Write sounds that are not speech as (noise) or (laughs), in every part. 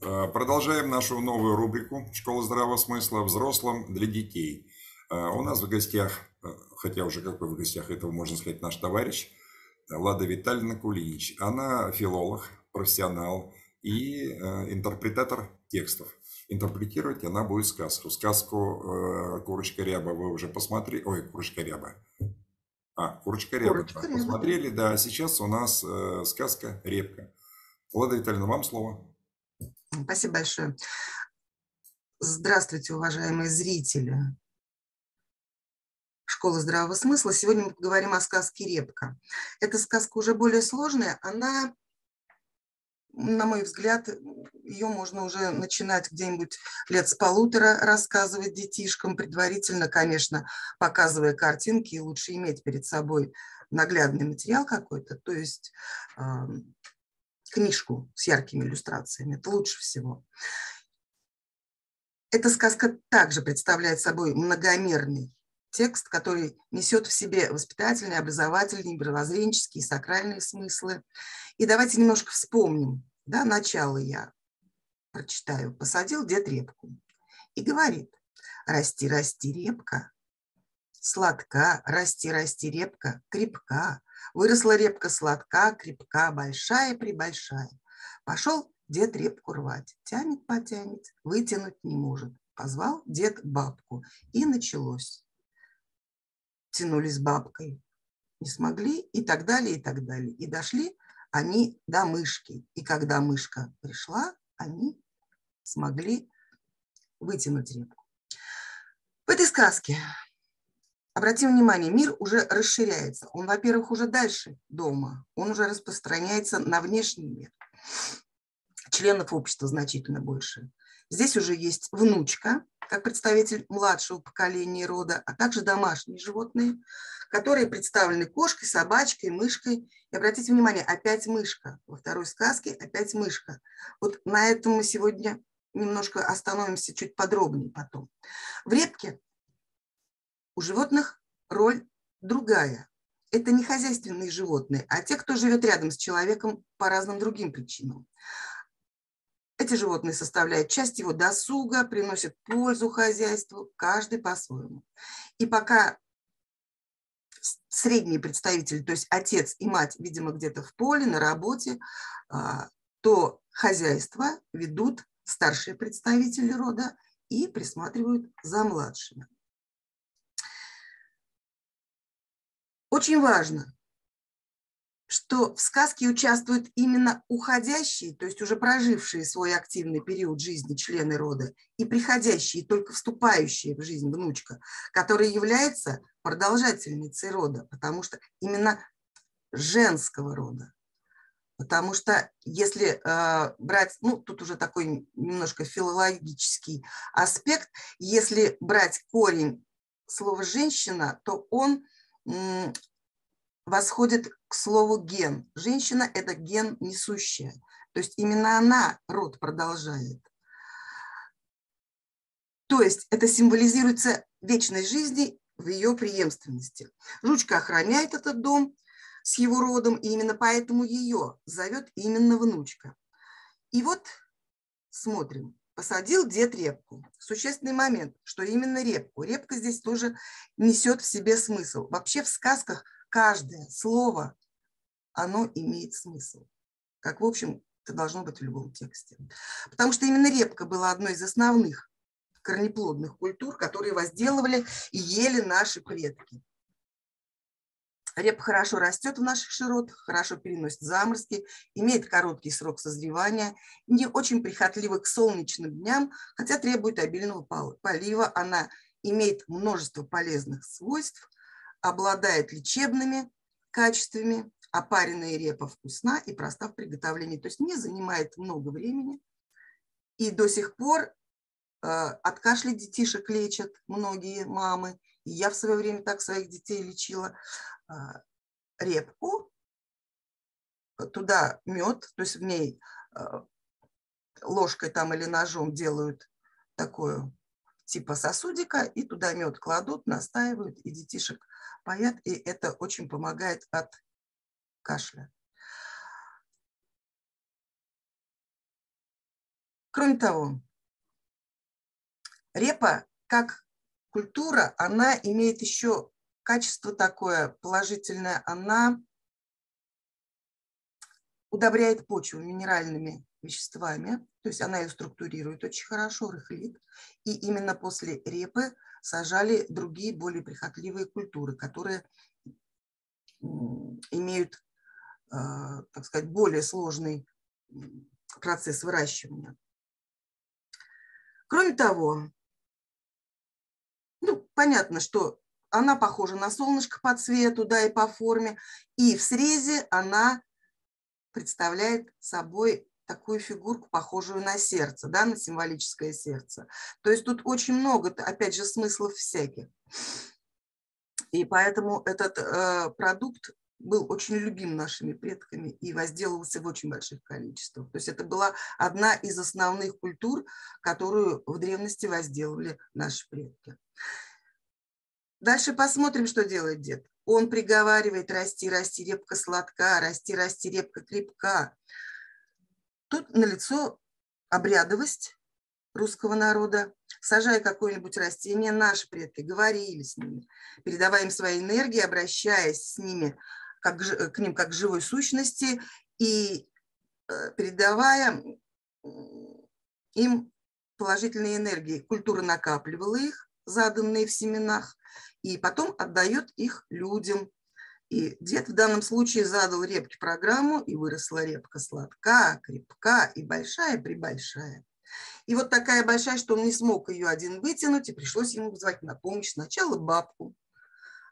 Э, продолжаем нашу новую рубрику «Школа здравого смысла. Взрослым для детей». Э, у нас в гостях, э, хотя уже какой в гостях, этого можно сказать наш товарищ, Лада Витальевна Кулинич. Она филолог, профессионал и интерпретатор текстов. Интерпретировать она будет сказку. Сказку «Курочка ряба» вы уже посмотрели. Ой, «Курочка ряба». А, «Курочка ряба». Курочка ряба. Посмотрели, да. Сейчас у нас сказка «Репка». Лада Витальевна, вам слово. Спасибо большое. Здравствуйте, уважаемые зрители Школы здравого смысла. Сегодня мы поговорим о сказке «Репка». Эта сказка уже более сложная. Она, на мой взгляд, ее можно уже начинать где-нибудь лет с полутора рассказывать детишкам, предварительно, конечно, показывая картинки. И лучше иметь перед собой наглядный материал какой-то, то есть книжку с яркими иллюстрациями. Это лучше всего. Эта сказка также представляет собой многомерный текст, который несет в себе воспитательные, образовательные, мировоззренческие, сакральные смыслы. И давайте немножко вспомним. Да, начало я прочитаю. «Посадил дед репку» и говорит, «Расти, расти, репка, сладка, расти, расти, репка, крепка, Выросла репка сладка, крепка, большая-пребольшая. Пошел дед репку рвать. Тянет, потянет, вытянуть не может. Позвал дед бабку. И началось. Тянулись бабкой. Не смогли и так далее, и так далее. И дошли они до мышки. И когда мышка пришла, они смогли вытянуть репку. В этой сказке Обратим внимание, мир уже расширяется. Он, во-первых, уже дальше дома, он уже распространяется на внешний мир. Членов общества значительно больше. Здесь уже есть внучка, как представитель младшего поколения рода, а также домашние животные, которые представлены кошкой, собачкой, мышкой. И обратите внимание, опять мышка. Во второй сказке опять мышка. Вот на этом мы сегодня немножко остановимся чуть подробнее потом. В репке у животных роль другая. Это не хозяйственные животные, а те, кто живет рядом с человеком по разным другим причинам. Эти животные составляют часть его досуга, приносят пользу хозяйству, каждый по-своему. И пока средние представители, то есть отец и мать, видимо, где-то в поле, на работе, а, то хозяйство ведут старшие представители рода и присматривают за младшими. Очень важно, что в сказке участвуют именно уходящие, то есть уже прожившие свой активный период жизни члены рода, и приходящие, только вступающие в жизнь внучка, которая является продолжательницей рода, потому что именно женского рода. Потому что если э, брать, ну тут уже такой немножко филологический аспект, если брать корень слова «женщина», то он восходит к слову ген. Женщина – это ген несущая. То есть именно она род продолжает. То есть это символизируется вечной жизни в ее преемственности. Жучка охраняет этот дом с его родом, и именно поэтому ее зовет именно внучка. И вот смотрим. Посадил дед репку. Существенный момент, что именно репку. Репка здесь тоже несет в себе смысл. Вообще в сказках каждое слово, оно имеет смысл. Как, в общем, это должно быть в любом тексте. Потому что именно репка была одной из основных корнеплодных культур, которые возделывали и ели наши предки. Репа хорошо растет в наших широтах, хорошо переносит заморозки, имеет короткий срок созревания, не очень прихотлива к солнечным дням, хотя требует обильного полива. Она имеет множество полезных свойств, обладает лечебными качествами, опаренная репа вкусна и проста в приготовлении, то есть не занимает много времени. И до сих пор э, от кашля детишек лечат многие мамы. И я в свое время так своих детей лечила. А, репку, туда мед, то есть в ней а, ложкой там или ножом делают такое типа сосудика, и туда мед кладут, настаивают, и детишек поят, и это очень помогает от кашля. Кроме того, репа как культура, она имеет еще качество такое положительное, она удобряет почву минеральными веществами, то есть она ее структурирует очень хорошо, рыхлит. И именно после репы сажали другие более прихотливые культуры, которые имеют, э, так сказать, более сложный процесс выращивания. Кроме того, ну, понятно, что она похожа на солнышко по цвету, да, и по форме, и в срезе она представляет собой такую фигурку, похожую на сердце, да, на символическое сердце. То есть тут очень много, опять же, смыслов всяких. И поэтому этот э, продукт был очень любим нашими предками и возделывался в очень больших количествах. То есть это была одна из основных культур, которую в древности возделывали наши предки. Дальше посмотрим, что делает дед. Он приговаривает «расти, расти, репка сладка, расти, расти, репка крепка». Тут налицо обрядовость русского народа. Сажая какое-нибудь растение, наши предки говорили с ними, передавая им свои энергии, обращаясь с ними как, к ним как к живой сущности и э, передавая им положительные энергии. Культура накапливала их, заданные в семенах, и потом отдает их людям. И дед в данном случае задал репке программу, и выросла репка сладка, крепка и большая-пребольшая. И вот такая большая, что он не смог ее один вытянуть, и пришлось ему звать на помощь сначала бабку,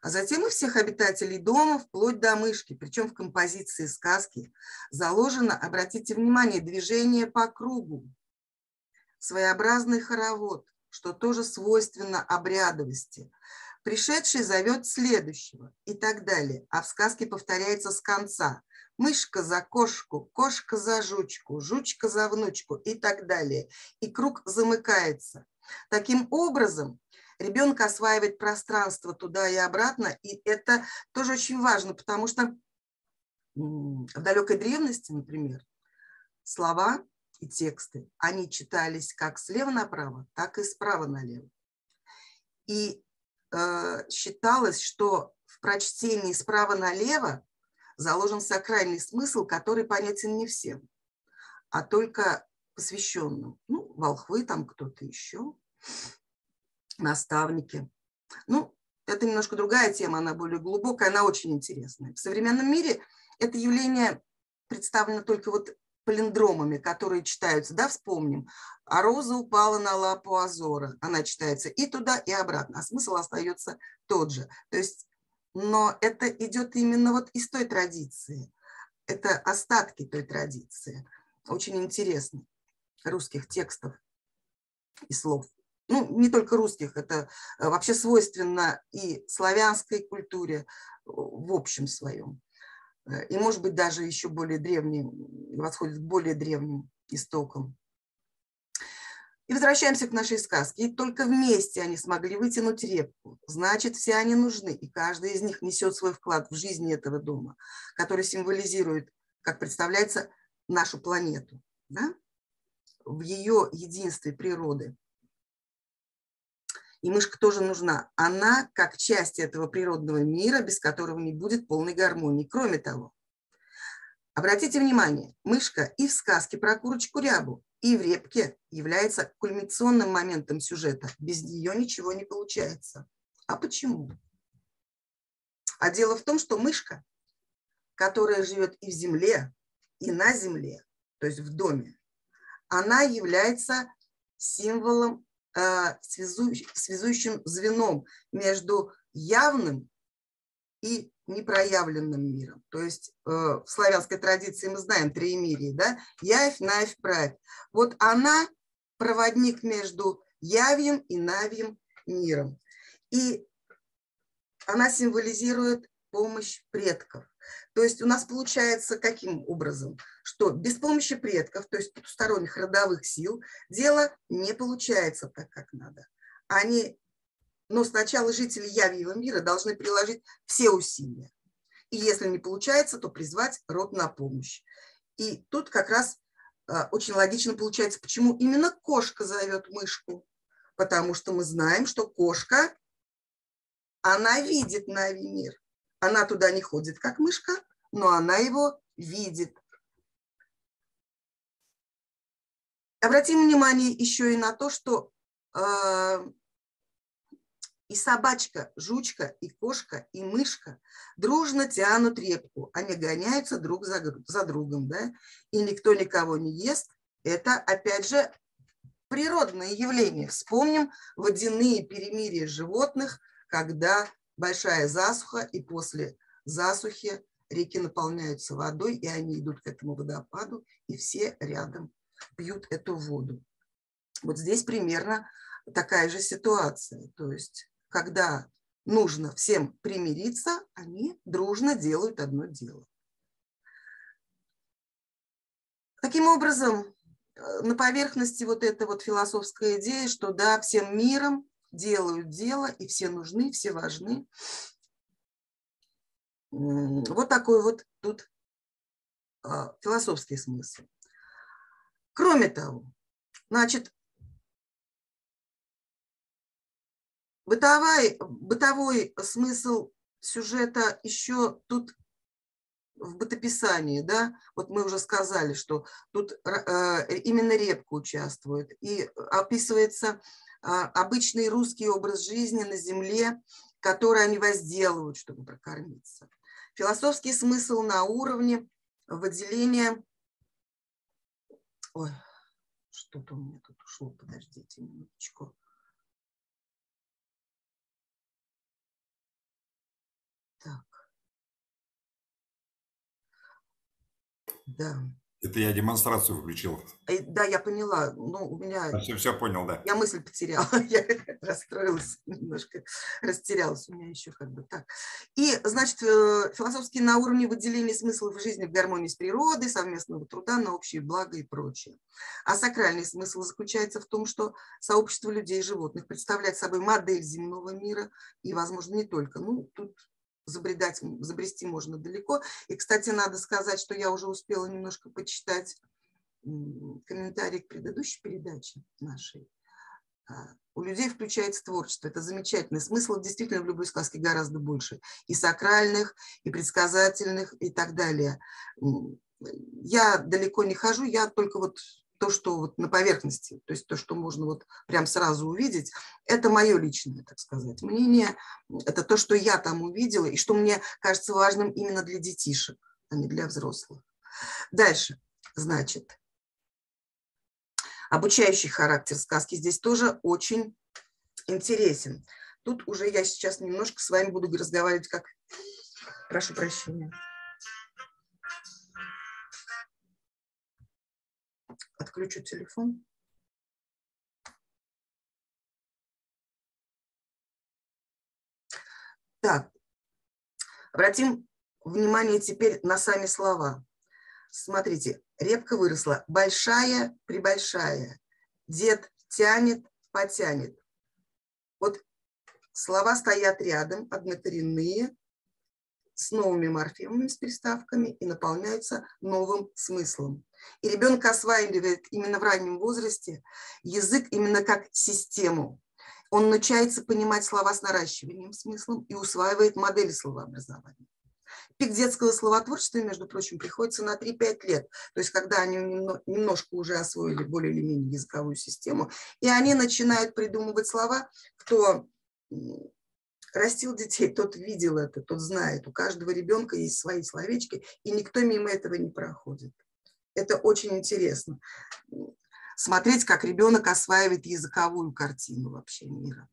а затем и всех обитателей дома, вплоть до мышки. Причем в композиции сказки заложено, обратите внимание, движение по кругу, своеобразный хоровод, что тоже свойственно обрядовости. Пришедший зовет следующего и так далее. А в сказке повторяется с конца. Мышка за кошку, кошка за жучку, жучка за внучку и так далее. И круг замыкается. Таким образом, ребенок осваивает пространство туда и обратно, и это тоже очень важно, потому что в далекой древности, например, слова и тексты, они читались как слева направо, так и справа налево. И считалось, что в прочтении справа налево заложен сакральный смысл, который понятен не всем, а только посвященным. Ну, волхвы там кто-то еще, наставники. Ну, это немножко другая тема, она более глубокая, она очень интересная. В современном мире это явление представлено только вот палиндромами, которые читаются, да, вспомним. А роза упала на лапу Азора. Она читается и туда, и обратно, а смысл остается тот же. То есть, но это идет именно вот из той традиции. Это остатки той традиции. Очень интересно русских текстов и слов. Ну, не только русских, это э, вообще свойственно и славянской культуре в общем своем. Э, и, может быть, даже еще более древним, восходит к более древним истокам. И возвращаемся к нашей сказке. И только вместе они смогли вытянуть репку. Значит, все они нужны, и каждый из них несет свой вклад в жизнь этого дома, который символизирует, как представляется, нашу планету, да? в ее единстве природы. И мышка тоже нужна. Она как часть этого природного мира, без которого не будет полной гармонии. Кроме того, обратите внимание, мышка и в сказке про курочку рябу, и в репке является кульминационным моментом сюжета. Без нее ничего не получается. А почему? А дело в том, что мышка, которая живет и в земле, и на земле, то есть в доме, она является символом связующим звеном между явным и непроявленным миром. То есть э, в славянской традиции мы знаем триемирие, да? Явь, навь, правь. Вот она проводник между явьем и навьем миром. И она символизирует помощь предков. То есть у нас получается каким образом? Что без помощи предков, то есть потусторонних родовых сил, дело не получается так, как надо. Они, но сначала жители Явьего мира должны приложить все усилия. И если не получается, то призвать род на помощь. И тут как раз а, очень логично получается, почему именно кошка зовет мышку. Потому что мы знаем, что кошка, она видит Нави мир. Она туда не ходит, как мышка, но она его видит. Обратим внимание еще и на то, что э, и собачка, жучка, и кошка, и мышка дружно тянут репку. Они гоняются друг за, за другом, да? И никто никого не ест. Это, опять же, природное явление. Вспомним водяные перемирия животных, когда большая засуха, и после засухи реки наполняются водой, и они идут к этому водопаду, и все рядом пьют эту воду. Вот здесь примерно такая же ситуация. То есть, когда нужно всем примириться, они дружно делают одно дело. Таким образом, э, на поверхности вот эта вот философская идея, что да, всем миром делают дело, и все нужны, все важны. Вот такой вот тут а, философский смысл. Кроме того, значит, бытовой, бытовой смысл сюжета еще тут в бытописании, да, вот мы уже сказали, что тут э, именно репка участвует, и описывается а, обычный русский образ жизни на земле, который они возделывают, чтобы прокормиться. Философский смысл на уровне выделения Ой, что-то у меня тут ушло, подождите минуточку. Так. Да. Это я демонстрацию включил. Э, да, я поняла. Ну, у меня... Все, все понял, да. Я мысль потеряла. (laughs) Я расстроилась немножко. Растерялась у меня еще как бы так. И, значит, э, философски на уровне выделения смыслов жизни в гармонии с природой, совместного труда на общее благо и прочее. А сакральный смысл заключается в том, что сообщество людей и животных представляет собой модель земного мира и, возможно, не только. Ну, тут забредать, забрести можно далеко. И, кстати, надо сказать, что я уже успела немножко почитать комментарии к предыдущей передаче нашей. А, у людей включается творчество. Это замечательно. Смыслов действительно в любой сказке гораздо больше. И сакральных, и предсказательных, и так далее. Я далеко не хожу, я только вот то, что вот на поверхности, то есть то, что можно вот прям сразу увидеть, это мое личное, так сказать, мнение. Это то, что я там увидела и что мне кажется важным именно для детишек, а не для взрослых. Дальше, значит, обучающий характер сказки здесь тоже очень интересен. Тут уже я сейчас немножко с вами буду разговаривать как... Прошу прощения. Отключу телефон. Так, обратим внимание теперь на сами слова. Смотрите, репка выросла большая, прибольшая. Дед тянет, потянет. Вот слова стоят рядом, однокоренные, с новыми морфемами, с приставками и наполняются новым смыслом. И ребенок осваивает именно в раннем возрасте язык именно как систему. Он начинается понимать слова с наращиванием смыслом и усваивает модели словообразования. Пик детского словотворчества, между прочим, приходится на 3-5 лет. То есть когда они немножко уже освоили более или менее языковую систему, и они начинают придумывать слова, кто растил детей, (laughs) тот видел это, тот знает. У каждого ребенка есть свои словечки, и никто мимо этого не проходит. Это очень интересно. Смотреть, как ребенок осваивает языковую картину вообще мира.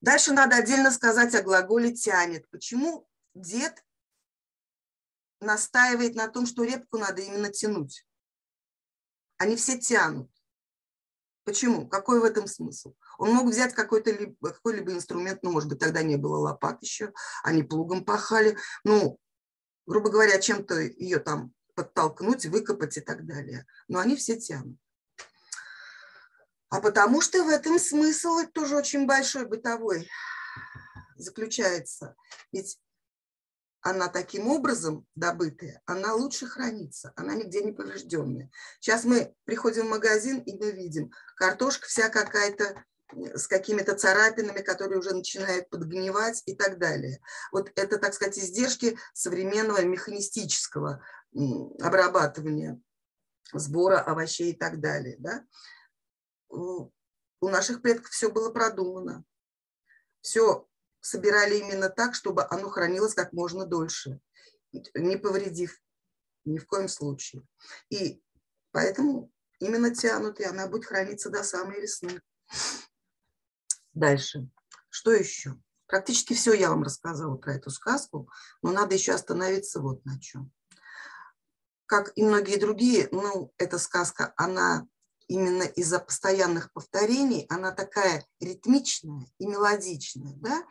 Дальше надо отдельно сказать о глаголе «тянет». Почему дед настаивает на том, что репку надо именно тянуть? Они все тянут. Почему? Какой в этом смысл? Он мог взять какой-то какой-либо инструмент, ну, может быть, тогда не было лопат еще, они плугом пахали, ну, грубо говоря, чем-то ее там подтолкнуть, выкопать и так далее. Но они все тянут. А потому что в этом смысл тоже очень большой бытовой заключается. Ведь она таким образом добытая, она лучше хранится, она нигде не поврежденная. Сейчас мы приходим в магазин и мы видим, картошка вся какая-то с какими-то царапинами, которые уже начинают подгнивать и так далее. Вот это, так сказать, издержки современного механистического обрабатывания сбора овощей и так далее. Да? У наших предков все было продумано. Все собирали именно так, чтобы оно хранилось как можно дольше, не повредив ни в коем случае. И поэтому именно тянут, и она будет храниться до самой весны. Дальше. Что еще? Практически все я вам рассказала про эту сказку, но надо еще остановиться вот на чем. Как и многие другие, ну, эта сказка, она именно из-за постоянных повторений, она такая ритмичная и мелодичная. Да?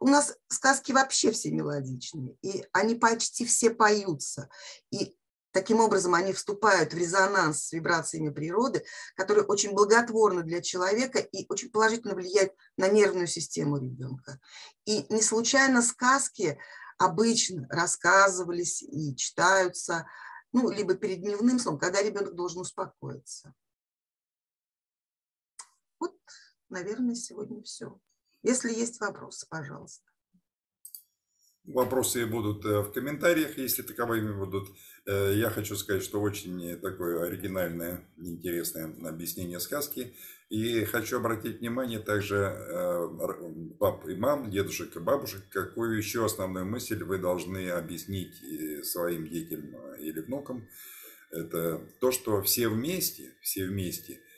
У нас сказки вообще все мелодичные, и они почти все поются. И таким образом они вступают в резонанс с вибрациями природы, которые очень благотворны для человека и очень положительно влияют на нервную систему ребенка. И не случайно сказки обычно рассказывались и читаются ну, либо перед дневным сном, когда ребенок должен успокоиться. Вот, наверное, сегодня все. Если есть вопросы, пожалуйста. Вопросы будут э, в комментариях, если таковыми будут. Э, я хочу сказать, что очень такое оригинальное, интересное объяснение сказки. И хочу обратить внимание также э, пап и мам, дедушек и бабушек, какую еще основную мысль вы должны объяснить своим детям или внукам. Это то, что все вместе, все вместе – Э,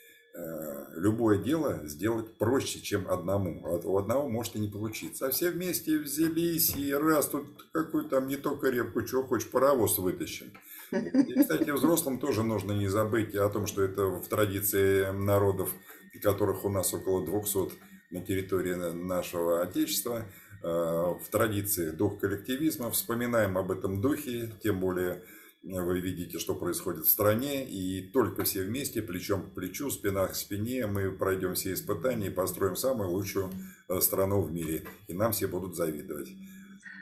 любое дело сделать проще, чем одному. А у одного может и не получиться. А все вместе взялись и раз тут какую там не только репку, чего хочешь, паровоз вытащим. И, кстати, взрослым тоже нужно не забыть о том, что это в традиции народов, которых у нас около 200 на территории нашего Отечества, э, в традиции дух коллективизма. Вспоминаем об этом духе, тем более вы видите, что происходит в стране, и только все вместе, плечом к плечу, спина к спине, мы пройдем все испытания и построим самую лучшую э, страну в мире. И нам все будут завидовать.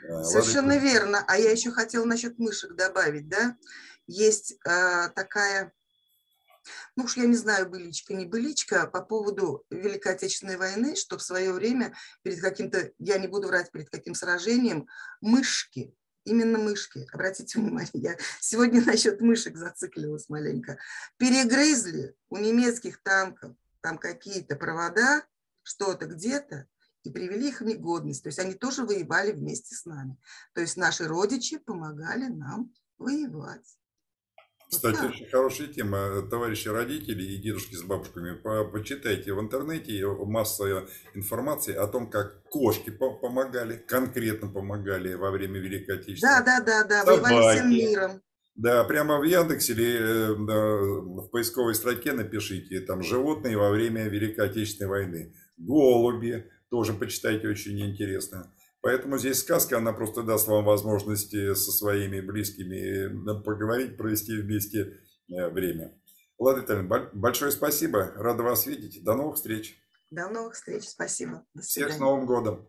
Э, Совершенно Ладно. верно. А я еще хотела насчет мышек добавить, да? Есть э, такая, ну уж я не знаю, быличка, не быличка, по поводу Великой Отечественной войны, что в свое время перед каким-то, я не буду врать, перед каким сражением, мышки именно мышки. Обратите внимание, я сегодня (laughs) насчет мышек зациклилась маленько. Перегрызли у немецких танков там какие-то провода, что-то где-то, и привели их в негодность. То есть они тоже воевали вместе с нами. То есть наши родичи помогали нам воевать. Кстати, да. очень хорошая тема. Товарищи родители и дедушки с бабушками, почитайте в интернете масса информации о том, как кошки помогали, конкретно помогали во время Великой Отечественной. Да, да, да, да, воевали всем миром. Да, прямо в Яндексе или э, в поисковой строке напишите, там, животные во время Великой Отечественной войны. Голуби, тоже почитайте, очень интересно. Поэтому здесь сказка, она просто даст вам возможность со своими близкими э, поговорить, провести вместе э, время. Влада Витальевна, большое спасибо. Рада вас видеть. До новых встреч. До новых встреч. Спасибо. До свидания. Всех с Новым годом.